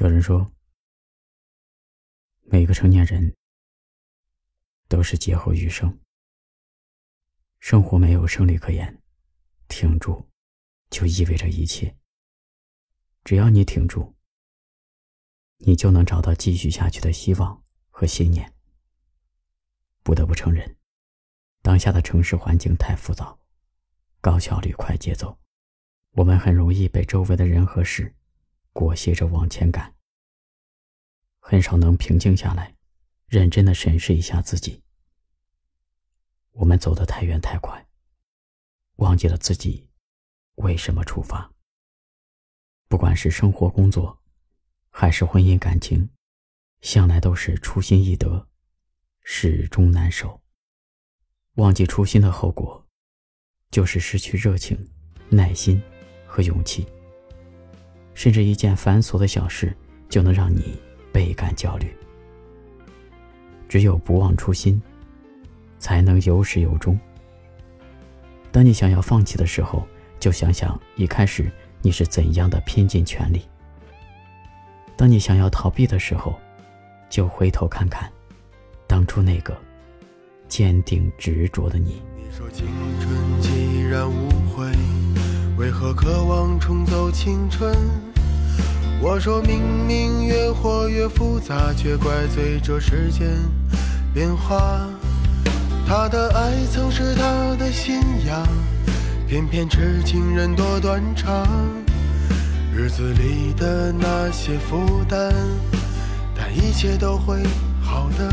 有人说，每个成年人都是劫后余生。生活没有胜利可言，挺住就意味着一切。只要你挺住，你就能找到继续下去的希望和信念。不得不承认，当下的城市环境太浮躁，高效率、快节奏，我们很容易被周围的人和事。裹挟着往前赶，很少能平静下来，认真的审视一下自己。我们走得太远太快，忘记了自己为什么出发。不管是生活工作，还是婚姻感情，向来都是初心易得，始终难守。忘记初心的后果，就是失去热情、耐心和勇气。甚至一件繁琐的小事就能让你倍感焦虑。只有不忘初心，才能有始有终。当你想要放弃的时候，就想想一开始你是怎样的拼尽全力；当你想要逃避的时候，就回头看看当初那个坚定执着的你。你说青春既然无。何渴望重走青春？我说明明越活越复杂，却怪罪这时间变化。他的爱曾是他的信仰，偏偏痴情人多断肠。日子里的那些负担，但一切都会好的。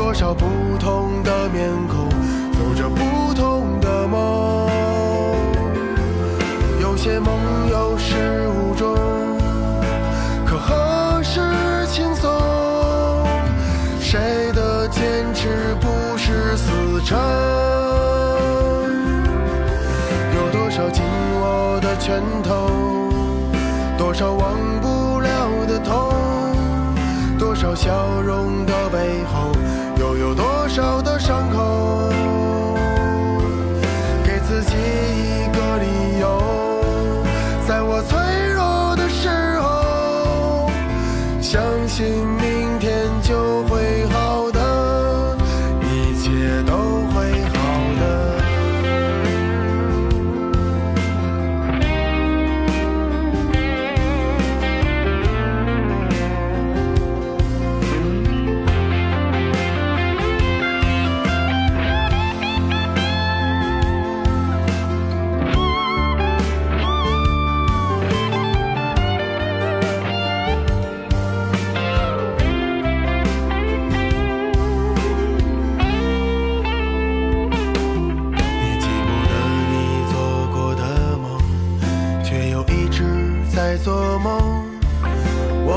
多少不同的面孔，走着不同的梦。有些梦有始无终，可何时轻松？谁的坚持不是死撑？有多少紧握的拳头，多少忘不了的痛，多少笑容的。有多少的伤口？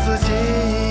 自己。